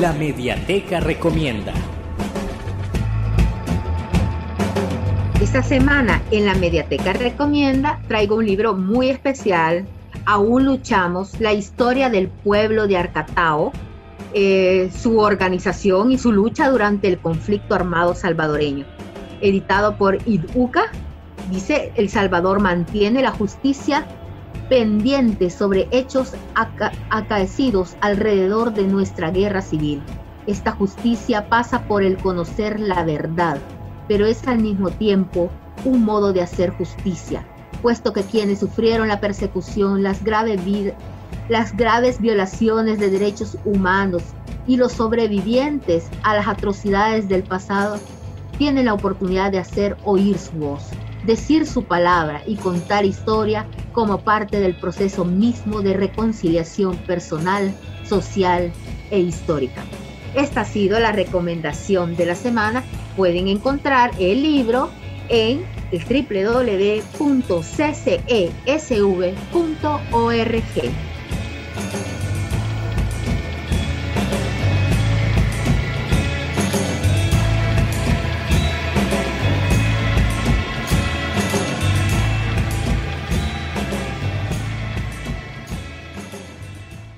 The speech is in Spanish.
La Mediateca Recomienda. Esta semana en la Mediateca Recomienda traigo un libro muy especial, Aún luchamos, la historia del pueblo de Arcatao, eh, su organización y su lucha durante el conflicto armado salvadoreño. Editado por IDUCA, dice El Salvador mantiene la justicia pendiente sobre hechos acaecidos alrededor de nuestra guerra civil. Esta justicia pasa por el conocer la verdad, pero es al mismo tiempo un modo de hacer justicia, puesto que quienes sufrieron la persecución, las graves, las graves violaciones de derechos humanos y los sobrevivientes a las atrocidades del pasado tienen la oportunidad de hacer oír su voz decir su palabra y contar historia como parte del proceso mismo de reconciliación personal, social e histórica. Esta ha sido la recomendación de la semana. Pueden encontrar el libro en www.ccesv.org.